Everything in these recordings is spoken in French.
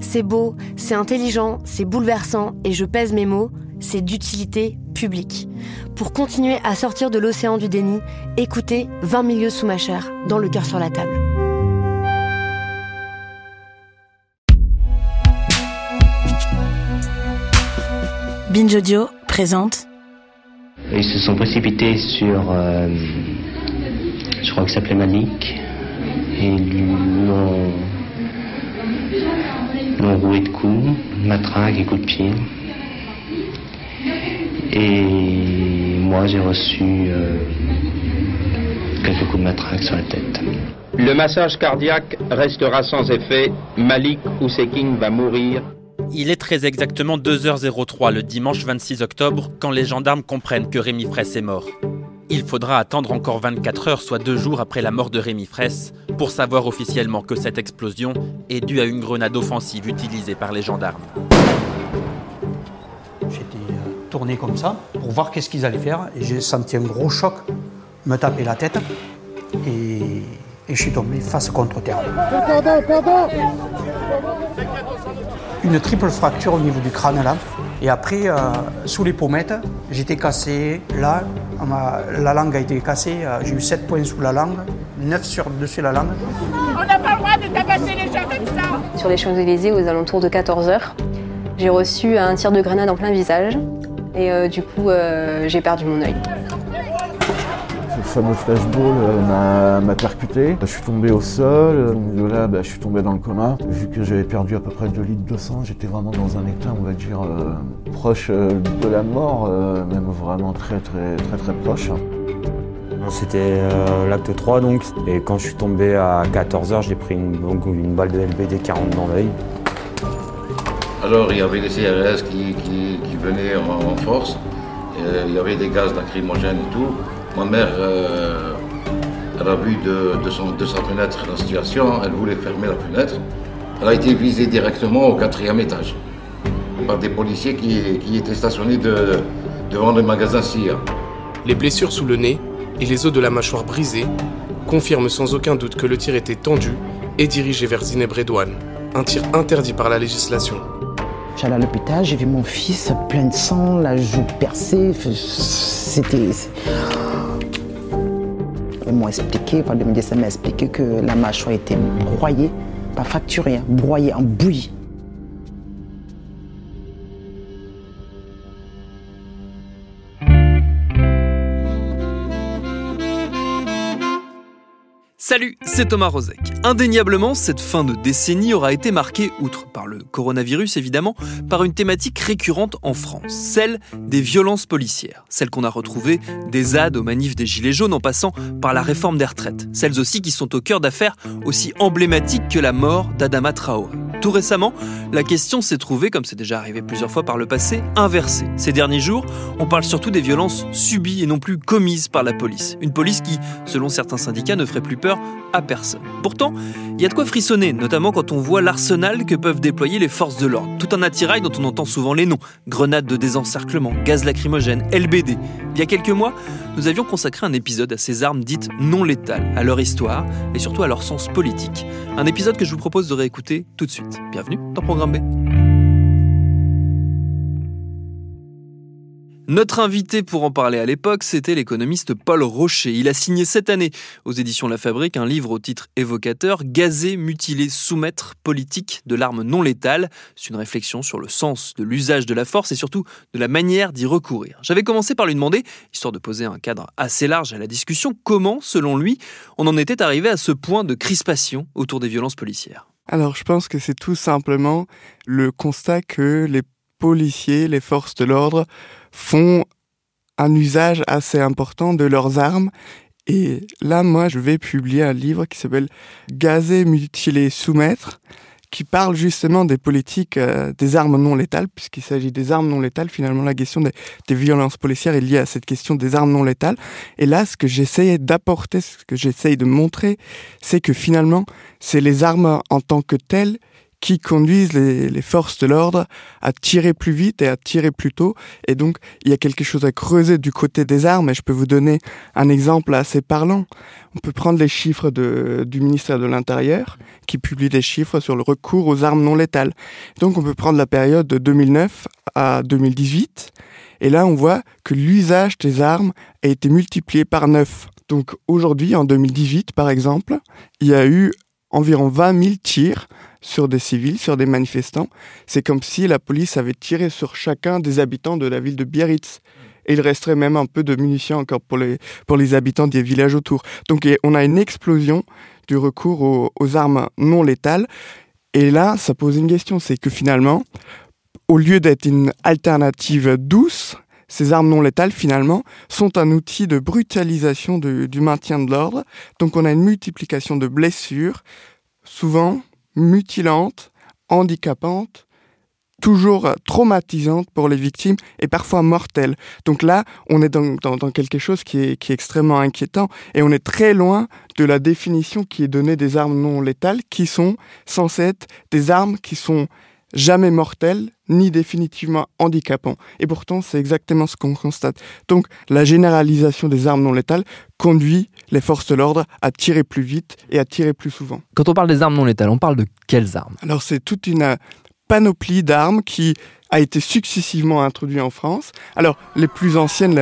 C'est beau, c'est intelligent, c'est bouleversant, et je pèse mes mots, c'est d'utilité publique. Pour continuer à sortir de l'océan du déni, écoutez 20 milieux sous ma chair, dans le cœur sur la table. Binge Audio présente. Ils se sont précipités sur, euh, je crois que s'appelait Malik, et l'ont l'ont roué de coups, matraque et coups de pied. Et moi, j'ai reçu euh, quelques coups de matraque sur la tête. Le massage cardiaque restera sans effet. Malik Oussekine va mourir. Il est très exactement 2h03 le dimanche 26 octobre quand les gendarmes comprennent que Rémi Fraisse est mort. Il faudra attendre encore 24 heures, soit deux jours après la mort de Rémi Fraisse, pour savoir officiellement que cette explosion est due à une grenade offensive utilisée par les gendarmes. J'étais euh, tourné comme ça pour voir qu'est-ce qu'ils allaient faire et j'ai senti un gros choc me taper la tête et, et je suis tombé face contre terre. Une triple fracture au niveau du crâne là. Et après, euh, sous les pommettes, j'étais cassé. Là, ma- la langue a été cassée. euh, J'ai eu 7 points sous la langue, 9 sur dessus la langue. On n'a pas le droit de tabasser les gens comme ça Sur les Champs-Élysées, aux alentours de 14h, j'ai reçu un tir de grenade en plein visage. Et euh, du coup, euh, j'ai perdu mon œil. Ce fameux flashball euh, m'a- percuté. Je suis tombé au sol, donc de là bah, je suis tombé dans le coma. Vu que j'avais perdu à peu près 2 litres de sang, j'étais vraiment dans un état, on va dire, euh, proche euh, de la mort, euh, même vraiment très très très très proche. C'était euh, l'acte 3 donc, et quand je suis tombé à 14h, j'ai pris une, donc, une balle de LBD 40 dans l'œil. Alors il y avait des CRS qui, qui- qui venaient en, en force, Euh, il y avait des gaz lacrymogènes et tout. Ma mère, euh, elle a vu de, de son- de sa fenêtre la situation, elle voulait fermer la fenêtre. Elle a été visée directement au quatrième étage par des policiers qui, qui étaient stationnés de- devant le magasin SIA. Les blessures sous le nez et les os de la mâchoire brisés confirment sans aucun doute que le tir était tendu et dirigé vers Zineb Redouane, un tir interdit par la législation. J'allais à l'hôpital, j'ai vu mon fils plein de sang, la joue percée. C'était. Ils m'ont expliqué, enfin, le médecin m'a expliqué que la mâchoire était broyée, pas fracturée, hein, broyée en bouillie. Salut, c'est Thomas Rozek. Indéniablement, cette fin de décennie aura été marquée, outre par le coronavirus évidemment, par une thématique récurrente en France, celle des violences policières, celles qu'on a retrouvées des ZAD aux manifs des Gilets jaunes en passant par la réforme des retraites, celles aussi qui sont au cœur d'affaires aussi emblématiques que la mort d'Adama Traoré. Tout récemment, la question s'est trouvée, comme c'est déjà arrivé plusieurs fois par le passé, inversée. Ces derniers jours, on parle surtout des violences subies et non plus commises par la police. Une police qui, selon certains syndicats, ne ferait plus peur à personne. Pourtant, il y a de quoi frissonner, notamment quand on voit l'arsenal que peuvent déployer les forces de l'ordre. Tout un attirail dont on entend souvent les noms grenades de désencerclement, gaz lacrymogène, LBD. Il y a quelques mois, nous avions consacré un épisode à ces armes dites non létales, à leur histoire et surtout à leur sens politique. Un épisode que je vous propose de réécouter tout de suite. Bienvenue dans Programme B. Notre invité pour en parler à l'époque, c'était l'économiste Paul Rocher. Il a signé cette année aux éditions La Fabrique un livre au titre évocateur Gazer, mutiler, soumettre, politique de l'arme non létale. C'est une réflexion sur le sens de l'usage de la force et surtout de la manière d'y recourir. J'avais commencé par lui demander, histoire de poser un cadre assez large à la discussion, comment, selon lui, on en était arrivé à ce point de crispation autour des violences policières? Alors je pense que c'est tout simplement le constat que les policiers, les forces de l'ordre font un usage assez important de leurs armes. Et là, moi, je vais publier un livre qui s'appelle Gazer, mutiler, soumettre, qui parle justement des politiques euh, des armes non létales, puisqu'il s'agit des armes non létales. Finalement, la question des, violences policières est liée à cette question des armes non létales. Et là, ce que j'essayais d'apporter, ce que j'essaye de montrer, c'est que finalement, c'est les armes en tant que telles qui conduisent les, forces de l'ordre à tirer plus vite et à tirer plus tôt. Et donc, il y a quelque chose à creuser du côté des armes. Et je peux vous donner un exemple assez parlant. On peut prendre les chiffres du ministère de l'Intérieur, qui publie des chiffres sur le recours aux armes non létales. Donc, on peut prendre la période de 2009 à 2018. Et là, on voit que l'usage des armes a été multiplié par 9. Donc aujourd'hui, en 2018, par exemple, il y a eu environ 20 000 tirs sur des civils, sur des manifestants. C'est comme si la police avait tiré sur chacun des habitants de la ville de Biarritz. Et il resterait même un peu de munitions encore pour les, pour les habitants des villages autour. Donc on a une explosion du recours aux, aux armes non létales. Et là, ça pose une question, c'est que finalement, au lieu d'être une alternative douce, ces armes non létales, finalement, sont un outil de brutalisation du maintien de l'ordre. Donc on a une multiplication de blessures, souvent mutilantes, handicapantes, toujours traumatisantes pour les victimes et parfois mortelles. Donc là, on est dans quelque chose qui est, qui est extrêmement inquiétant et on est très loin de la définition qui est donnée des armes non létales, qui sont censées être des armes qui sont jamais mortelles ni définitivement handicapants. Et pourtant, c'est exactement ce qu'on constate. Donc, la généralisation des armes non létales conduit les forces de l'ordre à tirer plus vite et à tirer plus souvent. Quand on parle des armes non létales, on parle de quelles armes? Alors, c'est toute une panoplie d'armes qui a été successivement introduite en France. Alors, les plus anciennes,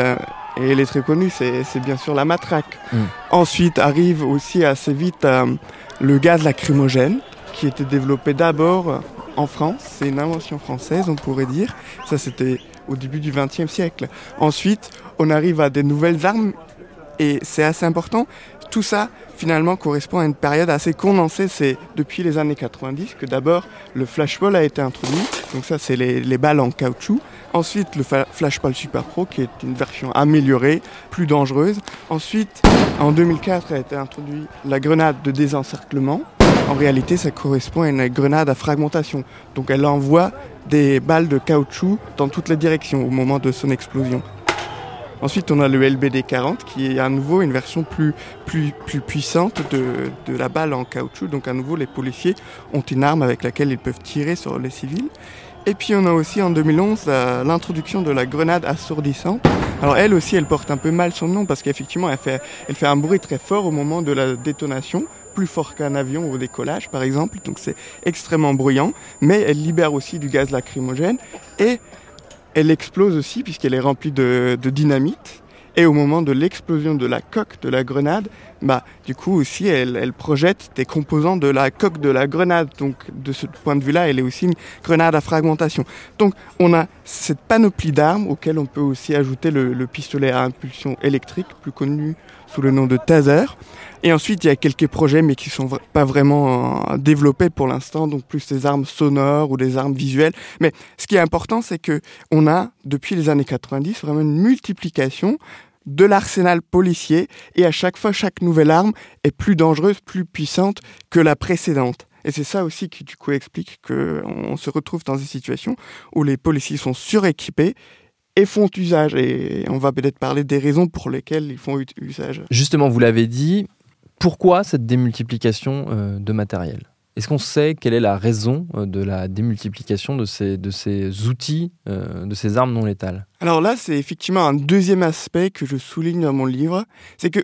et elle est très connue, c'est bien sûr la matraque. Mm. Ensuite arrive aussi assez vite euh, le gaz lacrymogène, qui était développé d'abord en France, c'est une invention française, on pourrait dire. Ça, c'était au début du XXe siècle. Ensuite, on arrive à des nouvelles armes, et c'est assez important. Tout ça, finalement, correspond à une période assez condensée. C'est depuis les années 90 que d'abord le flashball a été introduit. Donc ça, c'est les, les, balles en caoutchouc. Ensuite, le flashball Super Pro, qui est une version améliorée, plus dangereuse. Ensuite, en 2004, a été introduit la grenade de désencerclement. En réalité, ça correspond à une grenade à fragmentation. Donc elle envoie des balles de caoutchouc dans toutes les directions au moment de son explosion. Ensuite, on a le LBD 40 qui est à nouveau une version plus, plus, plus puissante de, de la balle en caoutchouc. Donc à nouveau, les policiers ont une arme avec laquelle ils peuvent tirer sur les civils. Et puis on a aussi en 2011 euh, l'introduction de la grenade assourdissante. Alors elle aussi, elle porte un peu mal son nom parce qu'effectivement, elle fait, elle fait un bruit très fort au moment de la détonation plus fort qu'un avion au décollage par exemple, donc c'est extrêmement bruyant, mais elle libère aussi du gaz lacrymogène et elle explose aussi puisqu'elle est remplie de, de, dynamite. Et au moment de l'explosion de la coque de la grenade, bah, du coup aussi, elle, projette des composants de la coque de la grenade. Donc, de ce point de vue-là, elle est aussi une grenade à fragmentation. Donc, on a cette panoplie d'armes auxquelles on peut aussi ajouter le, le pistolet à impulsion électrique, plus connu sous le nom de taser. Et ensuite, il y a quelques projets, mais qui sont pas vraiment euh, développés pour l'instant, donc plus des armes sonores ou des armes visuelles. Mais ce qui est important, c'est que on a, depuis les années 90, vraiment une multiplication de l'arsenal policier, et à chaque fois, chaque nouvelle arme est plus dangereuse, plus puissante que la précédente. Et c'est ça aussi qui, du coup, explique qu'on se retrouve dans des situations où les policiers sont suréquipés et font usage. Et on va peut-être parler des raisons pour lesquelles ils font usage. Justement, vous l'avez dit, pourquoi cette démultiplication euh, de matériel? Est-ce qu'on sait quelle est la raison euh, de la démultiplication de ces, de ces outils, euh, de ces armes non létales? Alors là, c'est effectivement un deuxième aspect que je souligne dans mon livre, c'est que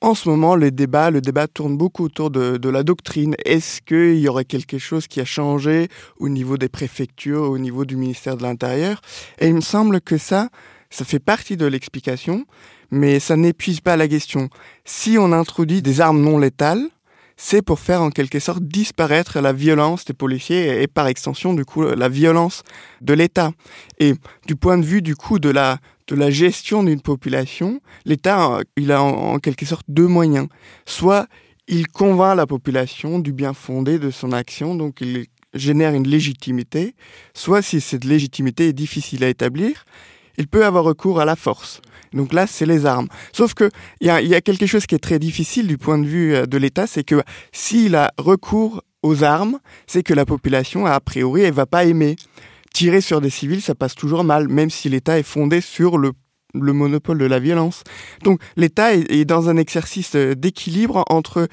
en ce moment, le débat, le débat tourne beaucoup autour de, de la doctrine. Est-ce qu'il y aurait quelque chose qui a changé au niveau des préfectures, au niveau du ministère de l'Intérieur? Et il me semble que ça, ça fait partie de l'explication, mais ça n'épuise pas la question. Si on introduit des armes non létales, c'est pour faire en quelque sorte disparaître la violence des policiers et par extension du coup la violence de l'État. Et du point de vue du coup de la de la gestion d'une population, l'État il a en, quelque sorte deux moyens. Soit il convainc la population du bien fondé de son action, donc il génère une légitimité, soit si cette légitimité est difficile à établir, il peut avoir recours à la force. Donc là, c'est les armes. Sauf que il y a, quelque chose qui est très difficile du point de vue euh, de l'État, c'est que s'il a recours aux armes, c'est que la population, a priori, elle va pas aimer. Tirer sur des civils, ça passe toujours mal, même si l'État est fondé sur le monopole de la violence. Donc l'État est, dans un exercice euh, d'équilibre entre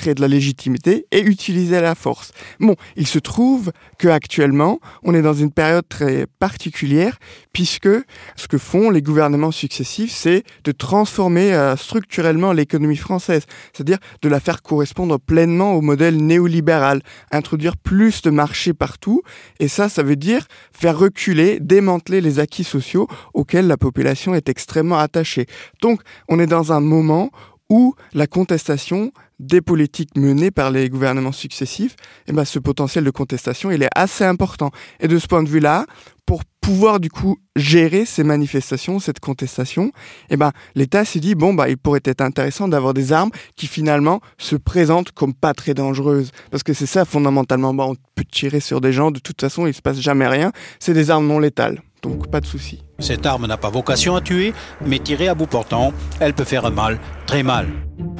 créer de la légitimité et utiliser la force. Bon, il se trouve que actuellement, on est dans une période très particulière puisque ce que font les gouvernements successifs, c'est de transformer euh, structurellement l'économie française, c'est-à-dire de la faire correspondre pleinement au modèle néolibéral, introduire plus de marchés partout et ça ça veut dire faire reculer, démanteler les acquis sociaux auxquels la population est extrêmement attachée. Donc, on est dans un moment où la contestation des politiques menées par les gouvernements successifs, eh ben, ce potentiel de contestation, il est assez important. Et de ce point de vue-là, pour pouvoir du coup gérer ces manifestations, cette contestation, eh ben, l'État s'est dit, bon, bah, il pourrait être intéressant d'avoir des armes qui finalement se présentent comme pas très dangereuses. Parce que c'est ça, fondamentalement, bah, on peut tirer sur des gens, de toute façon, il se passe jamais rien. C'est des armes non létales. Donc pas de souci. Cette arme n'a pas vocation à tuer, mais tirée à bout portant, elle peut faire mal, très mal.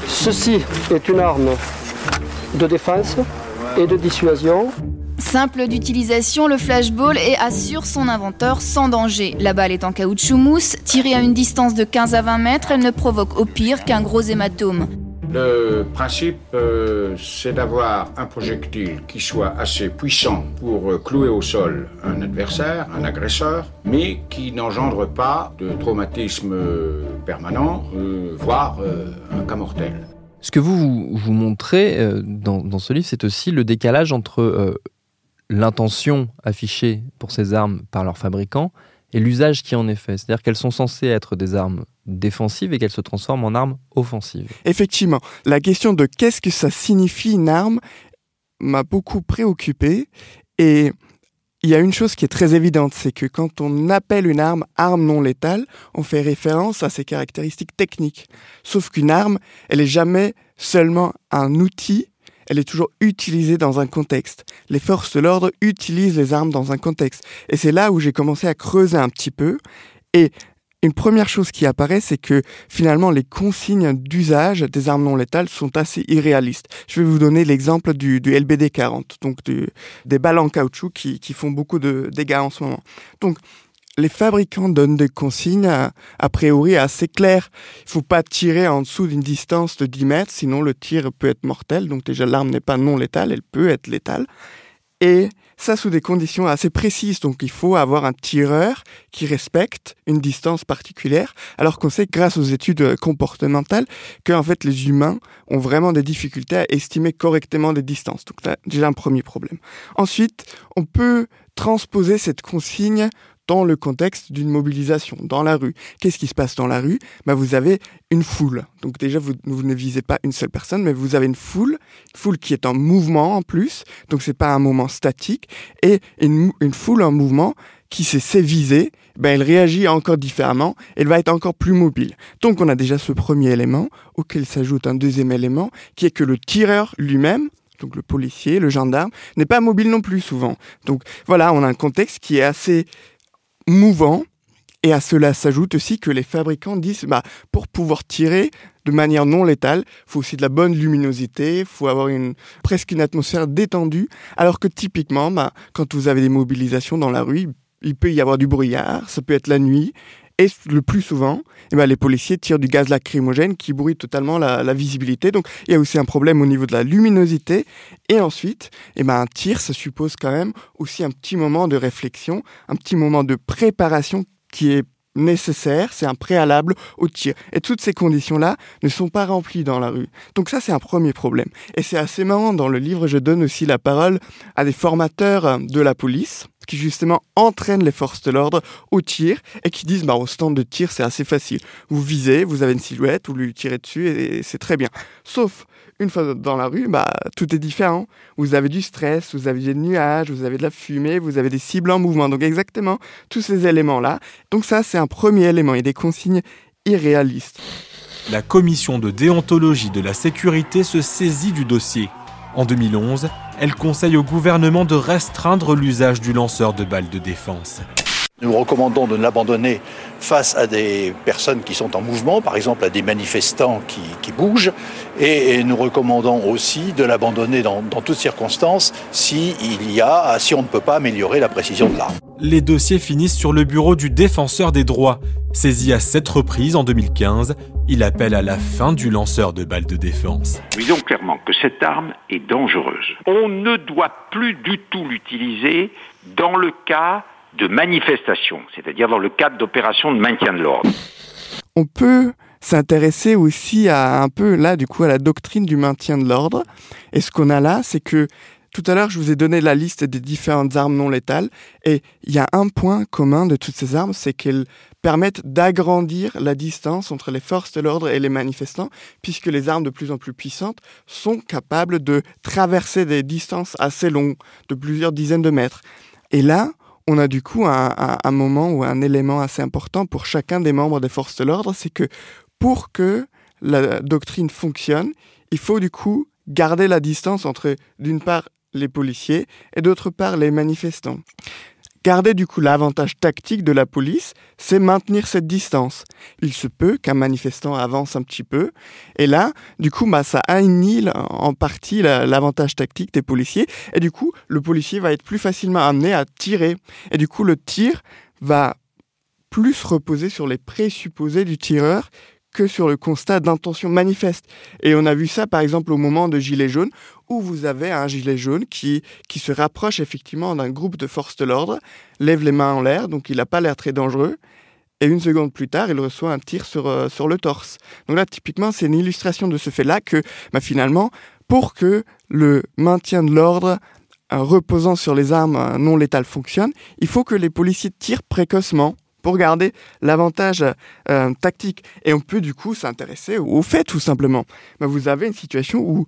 Ceci est une arme de défense et de dissuasion. Simple d'utilisation, le flashball et assure son inventeur sans danger. La balle est en caoutchouc mousse, tirée à une distance de 15 à 20 mètres, elle ne provoque au pire qu'un gros hématome. Le principe, euh, c'est d'avoir un projectile qui soit assez puissant pour euh, clouer au sol un adversaire, un agresseur, mais qui n'engendre pas de traumatisme euh, permanent, voire un cas mortel. Ce que vous vous montrez dans, dans ce livre, c'est aussi le décalage entre l'intention affichée pour ces armes par leurs fabricants et l'usage qui en est fait. C'est-à-dire qu'elles sont censées être des armes défensives et qu'elles se transforment en armes offensives. Effectivement, la question de qu'est-ce que ça signifie une arme m'a beaucoup préoccupé et il y a une chose qui est très évidente, c'est que quand on appelle une arme arme non létale, on fait référence à ses caractéristiques techniques. Sauf qu'une arme, elle est jamais seulement un outil elle est toujours utilisée dans un contexte. Les forces de l'ordre utilisent les armes dans un contexte. Et c'est là où j'ai commencé à creuser un petit peu. Et une première chose qui apparaît, c'est que finalement les consignes d'usage des armes non létales sont assez irréalistes. Je vais vous donner l'exemple du, LBD 40, donc des balles en caoutchouc qui, qui font beaucoup de dégâts en ce moment. Donc les fabricants donnent des consignes a, priori assez claires. Il faut pas tirer en dessous d'une distance de 10 mètres, sinon le tir peut être mortel. Donc déjà l'arme n'est pas non létale, elle peut être létale. Et ça sous des conditions assez précises. Donc il faut avoir un tireur qui respecte une distance particulière, alors qu'on sait grâce aux études comportementales que en fait les humains ont vraiment des difficultés à estimer correctement des distances. Donc là, déjà un premier problème. Ensuite, on peut transposer cette consigne dans le contexte d'une mobilisation, dans la rue. Qu'est-ce qui se passe dans la rue? Bah, Vous avez une foule. Donc déjà, vous, ne visez pas une seule personne, mais vous avez une foule, une foule qui est en mouvement en plus, donc c'est pas un moment statique, et une, foule en mouvement qui sait viser, ben elle réagit encore différemment, elle va être encore plus mobile. Donc on a déjà ce premier élément, auquel s'ajoute un deuxième élément, qui est que le tireur lui-même, donc le policier, le gendarme, n'est pas mobile non plus souvent. Donc voilà, on a un contexte qui est assez mouvant. Et à cela s'ajoute aussi que les fabricants disent, bah, pour pouvoir tirer de manière non létale, faut aussi de la bonne luminosité, faut avoir une, presque une atmosphère détendue, alors que typiquement, bah, quand vous avez des mobilisations dans la rue, il peut y avoir du brouillard, ça peut être la nuit, et le plus souvent, eh ben, les policiers tirent du gaz lacrymogène qui brouille totalement la, visibilité. Donc il y a aussi un problème au niveau de la luminosité. Et ensuite, eh ben, un tir, ça suppose quand même aussi un petit moment de réflexion, un petit moment de préparation qui est nécessaire, c'est un préalable au tir. Et toutes ces conditions-là ne sont pas remplies dans la rue. Donc ça, c'est un premier problème. Et c'est assez marrant, dans le livre, je donne aussi la parole à des formateurs de la police qui justement entraînent les forces de l'ordre au tir et qui disent bah, au stand de tir c'est assez facile. Vous visez, vous avez une silhouette, vous lui tirez dessus et, c'est très bien. Sauf une fois dans la rue, bah, tout est différent. Vous avez du stress, vous avez des nuages, vous avez de la fumée, vous avez des cibles en mouvement. Donc exactement tous ces éléments-là. Donc ça, c'est un premier élément et des consignes irréalistes. La commission de déontologie de la sécurité se saisit du dossier. En 2011, elle conseille au gouvernement de restreindre l'usage du lanceur de balles de défense. Nous recommandons de ne l'abandonner face à des personnes qui sont en mouvement, par exemple à des manifestants qui, bougent, et, nous recommandons aussi de l'abandonner dans, dans, toutes circonstances si il y a, si on ne peut pas améliorer la précision de l'arme. Les dossiers finissent sur le bureau du défenseur des droits. Saisi à sept reprises en 2015, il appelle à la fin du lanceur de balles de défense. Disons clairement que cette arme est dangereuse. On ne doit plus du tout l'utiliser dans le cas de manifestation, c'est-à-dire dans le cadre d'opérations de maintien de l'ordre. On peut s'intéresser aussi à un peu là du coup à la doctrine du maintien de l'ordre. Et ce qu'on a là, c'est que tout à l'heure, je vous ai donné la liste des différentes armes non létales, et il y a un point commun de toutes ces armes, c'est qu'elles permettent d'agrandir la distance entre les forces de l'ordre et les manifestants, puisque les armes de plus en plus puissantes sont capables de traverser des distances assez longues, de plusieurs dizaines de mètres. Et là, on a du coup un, moment ou un élément assez important pour chacun des membres des forces de l'ordre, c'est que pour que la doctrine fonctionne, il faut du coup garder la distance entre, d'une part, les policiers et d'autre part les manifestants. Garder du coup l'avantage tactique de la police, c'est maintenir cette distance. Il se peut qu'un manifestant avance un petit peu, et là, du coup, bah, ça annihile en partie l'avantage tactique des policiers, et du coup, le policier va être plus facilement amené à tirer. Et du coup, le tir va plus reposer sur les présupposés du tireur que sur le constat d'intention manifeste. Et on a vu ça par exemple au moment de Gilet jaune, où vous avez un gilet jaune qui, qui se rapproche effectivement d'un groupe de forces de l'ordre, lève les mains en l'air, donc il n'a pas l'air très dangereux, et une seconde plus tard, il reçoit un tir sur, euh, sur le torse. Donc là, typiquement, c'est une illustration de ce fait-là que bah, finalement, pour que le maintien de l'ordre euh, reposant sur les armes euh, non létales fonctionne, il faut que les policiers tirent précocement pour garder l'avantage euh, tactique. Et on peut du coup s'intéresser au fait tout simplement. Mais vous avez une situation où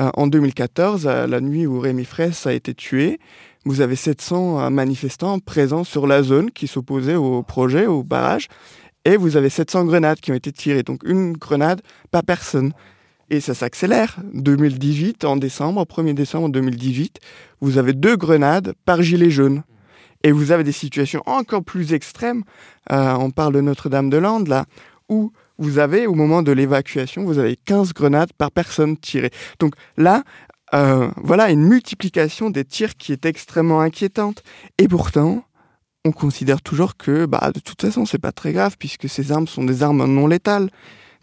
euh, en 2014, euh, la nuit où Rémi Fraisse a été tué, vous avez 700 manifestants présents sur la zone qui s'opposaient au projet, au barrage, et vous avez 700 grenades qui ont été tirées. Donc une grenade par personne. Et ça s'accélère. 2018, en décembre, 1er décembre 2018, vous avez deux grenades par gilet jaune. Et vous avez des situations encore plus extrêmes. Euh, on parle de Notre-Dame-de-Lande, là, où vous avez, au moment de l'évacuation, vous avez 15 grenades par personne tirées. Donc là, euh, voilà une multiplication des tirs qui est extrêmement inquiétante. Et pourtant, on considère toujours que, bah, de toute façon, c'est pas très grave puisque ces armes sont des armes non létales.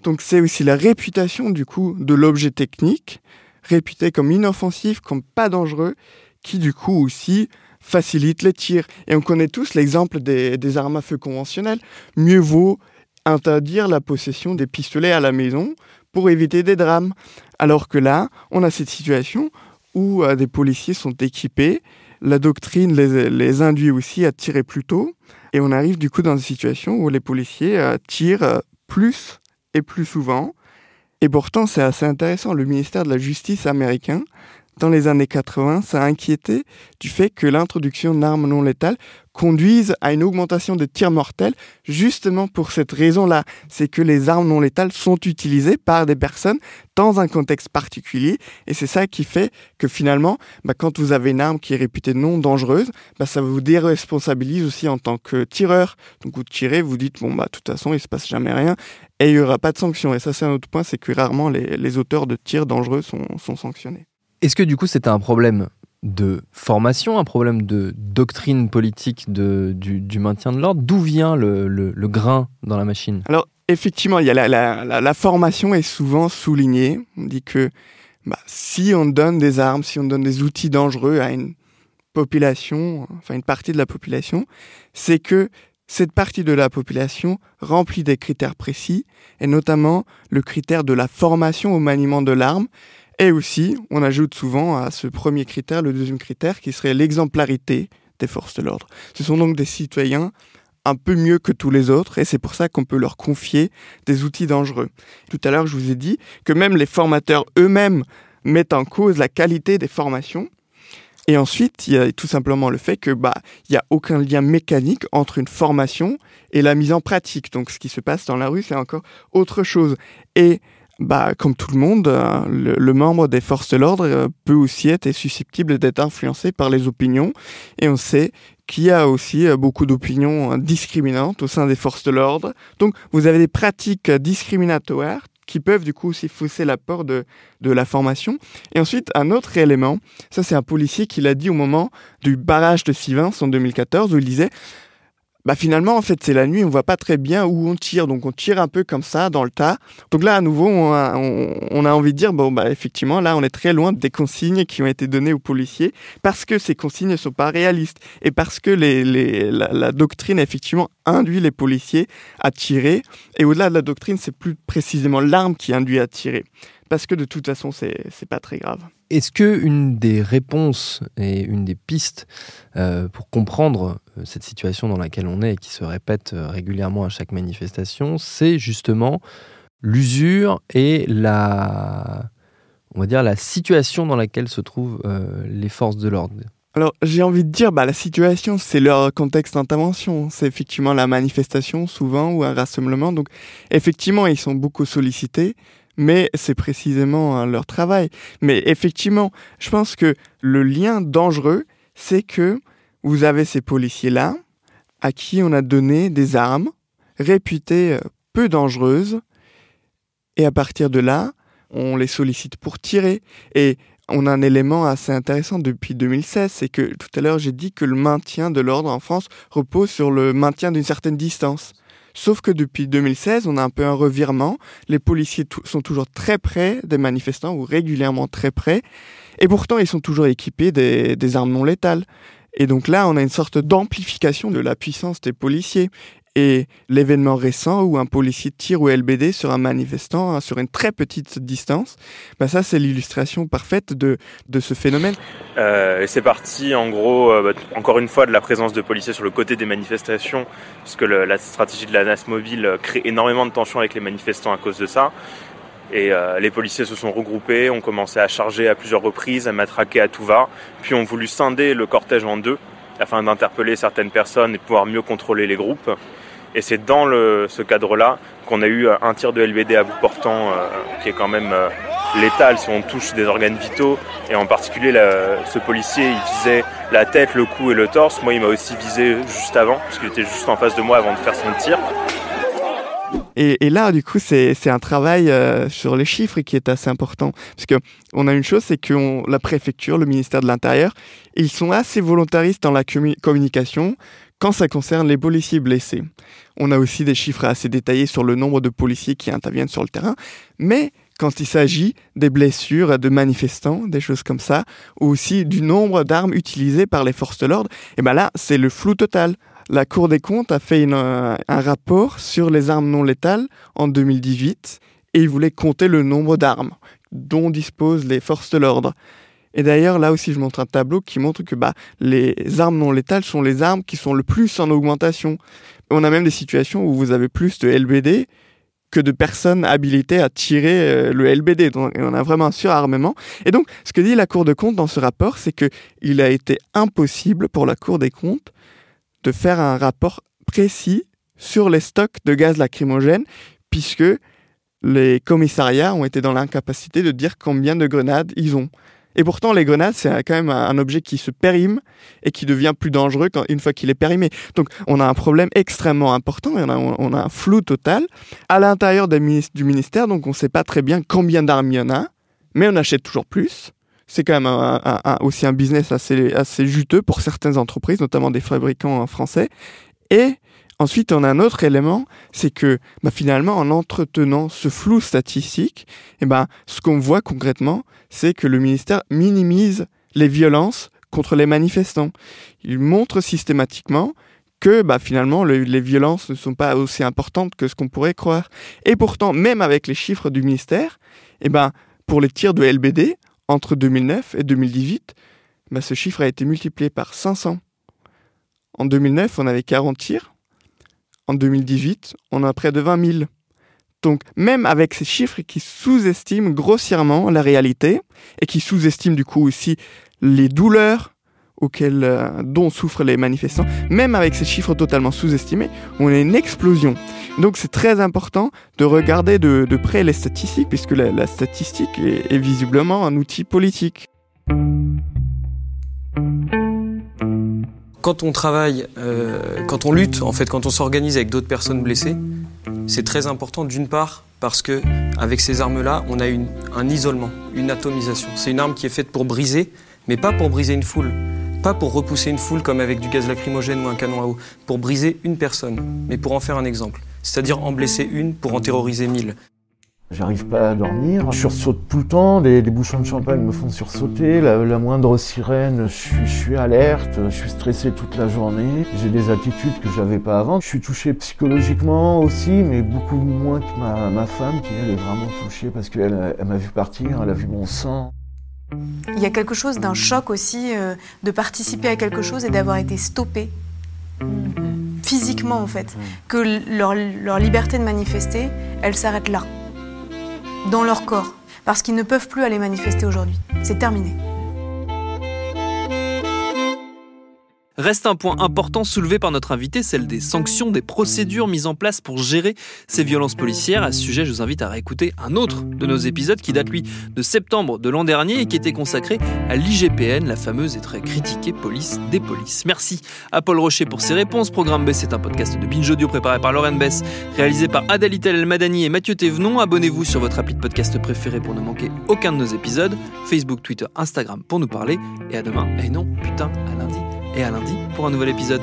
Donc c'est aussi la réputation du coup de l'objet technique, réputé comme inoffensif, comme pas dangereux, qui du coup aussi facilite les tirs. Et on connaît tous l'exemple des, armes à feu conventionnelles. Mieux vaut interdire la possession des pistolets à la maison pour éviter des drames. Alors que là, on a cette situation où euh, des policiers sont équipés, la doctrine les, induit aussi à tirer plus tôt, et on arrive du coup dans une situation où les policiers euh, tirent euh, plus et plus souvent. Et pourtant, c'est assez intéressant. Le ministère de la Justice américain dans les années 80, ça a inquiété du fait que l'introduction d'armes non létales conduise à une augmentation des tirs mortels, justement pour cette raison-là. C'est que les armes non létales sont utilisées par des personnes dans un contexte particulier, et c'est ça qui fait que finalement, bah, quand vous avez une arme qui est réputée non dangereuse, bah, ça vous déresponsabilise aussi en tant que tireur. Donc vous tirez, vous dites, bon, bah, de toute façon, il se passe jamais rien, et il n'y aura pas de sanction. Et ça, c'est un autre point, c'est que rarement les, auteurs de tirs dangereux sont sanctionnés. Est-ce que du coup c'était un problème de formation, un problème de doctrine politique de, du, maintien de l'ordre? D'où vient le, grain dans la machine? Alors effectivement, il y a la, formation est souvent soulignée. On dit que bah, si on donne des armes, si on donne des outils dangereux à une population, enfin une partie de la population, c'est que cette partie de la population remplit des critères précis, et notamment le critère de la formation au maniement de l'arme, et aussi, on ajoute souvent à ce premier critère le deuxième critère qui serait l'exemplarité des forces de l'ordre. Ce sont donc des citoyens un peu mieux que tous les autres et c'est pour ça qu'on peut leur confier des outils dangereux. Tout à l'heure, je vous ai dit que même les formateurs eux-mêmes mettent en cause la qualité des formations. Et ensuite, il y a tout simplement le fait que bah il y a aucun lien mécanique entre une formation et la mise en pratique. Donc ce qui se passe dans la rue, c'est encore autre chose. Et bah, comme tout le monde, euh, le, membre des forces de l'ordre euh, peut aussi être susceptible d'être influencé par les opinions. Et on sait qu'il y a aussi euh, beaucoup d'opinions discriminantes au sein des forces de l'ordre. Donc, vous avez des pratiques discriminatoires qui peuvent du coup aussi fausser l'apport de, de la formation. Et ensuite, un autre élément, ça c'est un policier qui l'a dit au moment du barrage de Sivins en 2014, où il disait bah finalement en fait c'est la nuit, on voit pas très bien où on tire, donc on tire un peu comme ça dans le tas. Donc là à nouveau on a, envie de dire bon bah effectivement là on est très loin des consignes qui ont été données aux policiers parce que ces consignes ne sont pas réalistes et parce que la, doctrine effectivement induit les policiers à tirer. Et au-delà de la doctrine c'est plus précisément l'arme qui induit à tirer parce que de toute façon c'est c'est pas très grave. Est-ce que une des réponses et une des pistes euh, pour comprendre euh, cette situation dans laquelle on est et qui se répète euh, régulièrement à chaque manifestation, c'est justement l'usure et la, on va dire, la situation dans laquelle se trouvent les forces de l'ordre? Alors j'ai envie de dire, bah, la situation, c'est leur contexte d'intervention. C'est effectivement la manifestation souvent ou un rassemblement. Donc effectivement, ils sont beaucoup sollicités mais c'est précisément hein, leur travail. Mais effectivement, je pense que le lien dangereux, c'est que vous avez ces policiers-là à qui on a donné des armes réputées euh, peu dangereuses, et à partir de là, on les sollicite pour tirer. Et on a un élément assez intéressant depuis 2016, c'est que tout à l'heure j'ai dit que le maintien de l'ordre en France repose sur le maintien d'une certaine distance. Sauf que depuis 2016, on a un peu un revirement. Les policiers sont toujours très près des manifestants ou régulièrement très près. Et pourtant, ils sont toujours équipés des armes non létales. Et donc là, on a une sorte d'amplification de la puissance des policiers. Et l'événement récent où un policier tire au LBD sur un manifestant hein, sur une très petite distance, bah ça c'est l'illustration parfaite de, de ce phénomène. Euh, c'est parti en gros, euh, bah, encore une fois, de la présence de policiers sur le côté des manifestations, puisque la stratégie de la NAS mobile euh, crée énormément de tensions avec les manifestants à cause de ça. Et euh, les policiers se sont regroupés, ont commencé à charger à plusieurs reprises, à matraquer à tout va, puis ont voulu scinder le cortège en deux afin d'interpeller certaines personnes et pouvoir mieux contrôler les groupes. Et c'est dans ce cadre-là qu'on a eu euh, un tir de LBD à bout portant euh, qui est quand même euh, létal si on touche des organes vitaux. Et en particulier, ce policier, il visait la tête, le cou et le torse. Moi, il m'a aussi visé juste avant, parce qu'il était juste en face de moi avant de faire son tir. Et, là, du coup, c'est un travail sur les chiffres qui est assez important. Parce que on a une chose, c'est que la préfecture, le ministère de l'Intérieur, ils sont assez volontaristes dans la communication quand ça concerne les policiers blessés. On a aussi des chiffres assez détaillés sur le nombre de policiers qui interviennent sur le terrain, mais quand il s'agit des blessures de manifestants, des choses comme ça, ou aussi du nombre d'armes utilisées par les forces de l'ordre, et eh ben là, c'est le flou total. La Cour des comptes a fait un rapport sur les armes non létales en 2018 et il voulait compter le nombre d'armes dont disposent les forces de l'ordre. Et d'ailleurs, là aussi, je montre un tableau qui montre que bah, les armes non létales sont les armes qui sont le plus en augmentation. On a même des situations où vous avez plus de LBD que de personnes habilitées à tirer euh, le LBD. On a vraiment un surarmement. Et donc, ce que dit la Cour des comptes dans ce rapport, c'est que il a été impossible pour la Cour des comptes de faire un rapport précis sur les stocks de gaz lacrymogène, puisque les commissariats ont été dans l'incapacité de dire combien de grenades ils ont. Et pourtant, les grenades, c'est quand même un objet qui se périme et qui devient plus dangereux quand, une fois qu'il est périmé. Donc, on a un problème extrêmement important on a, un flou total à l'intérieur du ministère. Donc, on ne sait pas très bien combien d'armes il y en a, mais on achète toujours plus. C'est quand même aussi un business assez, assez juteux pour certaines entreprises, notamment des fabricants français. Et Ensuite, on a un autre élément, c'est que bah, finalement, en entretenant ce flou statistique, eh ben, ce qu'on voit concrètement, c'est que le ministère minimise les violences contre les manifestants. Il montre systématiquement que bah, finalement les violences ne sont pas aussi importantes que ce qu'on pourrait croire. Et pourtant, même avec les chiffres du ministère, eh ben, pour les tirs de LBD, entre 2009 et 2018, bah, ce chiffre a été multiplié par 500. en 2009, on avait 40 tirs. En 2018, on a près de 20 000. Donc, même avec ces chiffres qui sous-estiment grossièrement la réalité et qui sous-estiment du coup aussi les douleurs auxquelles, euh, dont souffrent les manifestants, même avec ces chiffres totalement sous-estimés, on a une explosion. Donc, c'est très important de regarder de, près les statistiques, puisque la, statistique est visiblement un outil politique. Quand on travaille, euh, quand on lutte, en fait, quand on s'organise avec d'autres personnes blessées, c'est très important d'une part parce que avec ces armes-là, on a une, un isolement, une atomisation. C'est une arme qui est faite pour briser, mais pas pour briser une foule, pas pour repousser une foule comme avec du gaz lacrymogène ou un canon à eau, pour briser une personne, mais pour en faire un exemple. C'est-à-dire en blesser une pour en terroriser mille. J'arrive pas à dormir, je sursaute tout le temps, les, les bouchons de champagne me font sursauter, la, la moindre sirène, je suis, je suis, alerte, je suis stressé toute la journée, j'ai des attitudes que j'avais pas avant. Je suis touché psychologiquement aussi, mais beaucoup moins que ma, ma femme qui elle est vraiment touchée parce qu'elle elle, m'a vu partir, elle a vu mon sang. Il y a quelque chose d'un choc aussi euh, de participer à quelque chose et d'avoir été stoppé. Physiquement en fait, que leur, leur liberté de manifester, elle s'arrête là dans leur corps, parce qu'ils ne peuvent plus aller manifester aujourd'hui. C'est terminé. Reste un point important soulevé par notre invité, celle des sanctions, des procédures mises en place pour gérer ces violences policières. À ce sujet, je vous invite à réécouter un autre de nos épisodes qui date, lui, de septembre de l'an dernier et qui était consacré à l'IGPN, la fameuse et très critiquée police des polices. Merci à Paul Rocher pour ses réponses. Programme B, c'est un podcast de Binge Audio préparé par Lauren Bess, réalisé par Adalitel El Madani et Mathieu Thévenon. Abonnez-vous sur votre appli de podcast préféré pour ne manquer aucun de nos épisodes. Facebook, Twitter, Instagram pour nous parler. Et à demain. Et non, putain, à lundi et à lundi pour un nouvel épisode.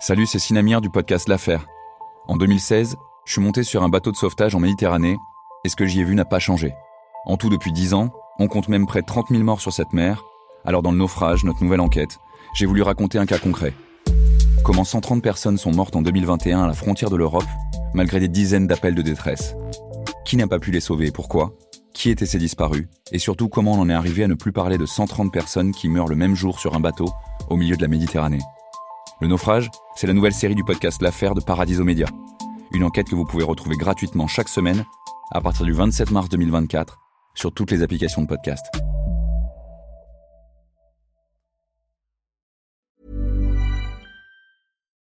Salut, c'est Sinamir du podcast L'Affaire. En 2016, je suis monté sur un bateau de sauvetage en Méditerranée et ce que j'y ai vu n'a pas changé. En tout, depuis 10 ans, on compte même près de 30 000 morts sur cette mer. Alors dans le naufrage, notre nouvelle enquête, j'ai voulu raconter un cas concret. Comment 130 personnes sont mortes en 2021 à la frontière de l'Europe, malgré des dizaines d'appels de détresse. Qui n'a pas pu les sauver et pourquoi? Qui étaient ces disparus? Et surtout, comment on en est arrivé à ne plus parler de 130 personnes qui meurent le même jour sur un bateau au milieu de la Méditerranée? Le naufrage, c'est la nouvelle série du podcast L'affaire de Paradiso Média. Une enquête que vous pouvez retrouver gratuitement chaque semaine à partir du 27 mars 2024 sur toutes les applications de podcast.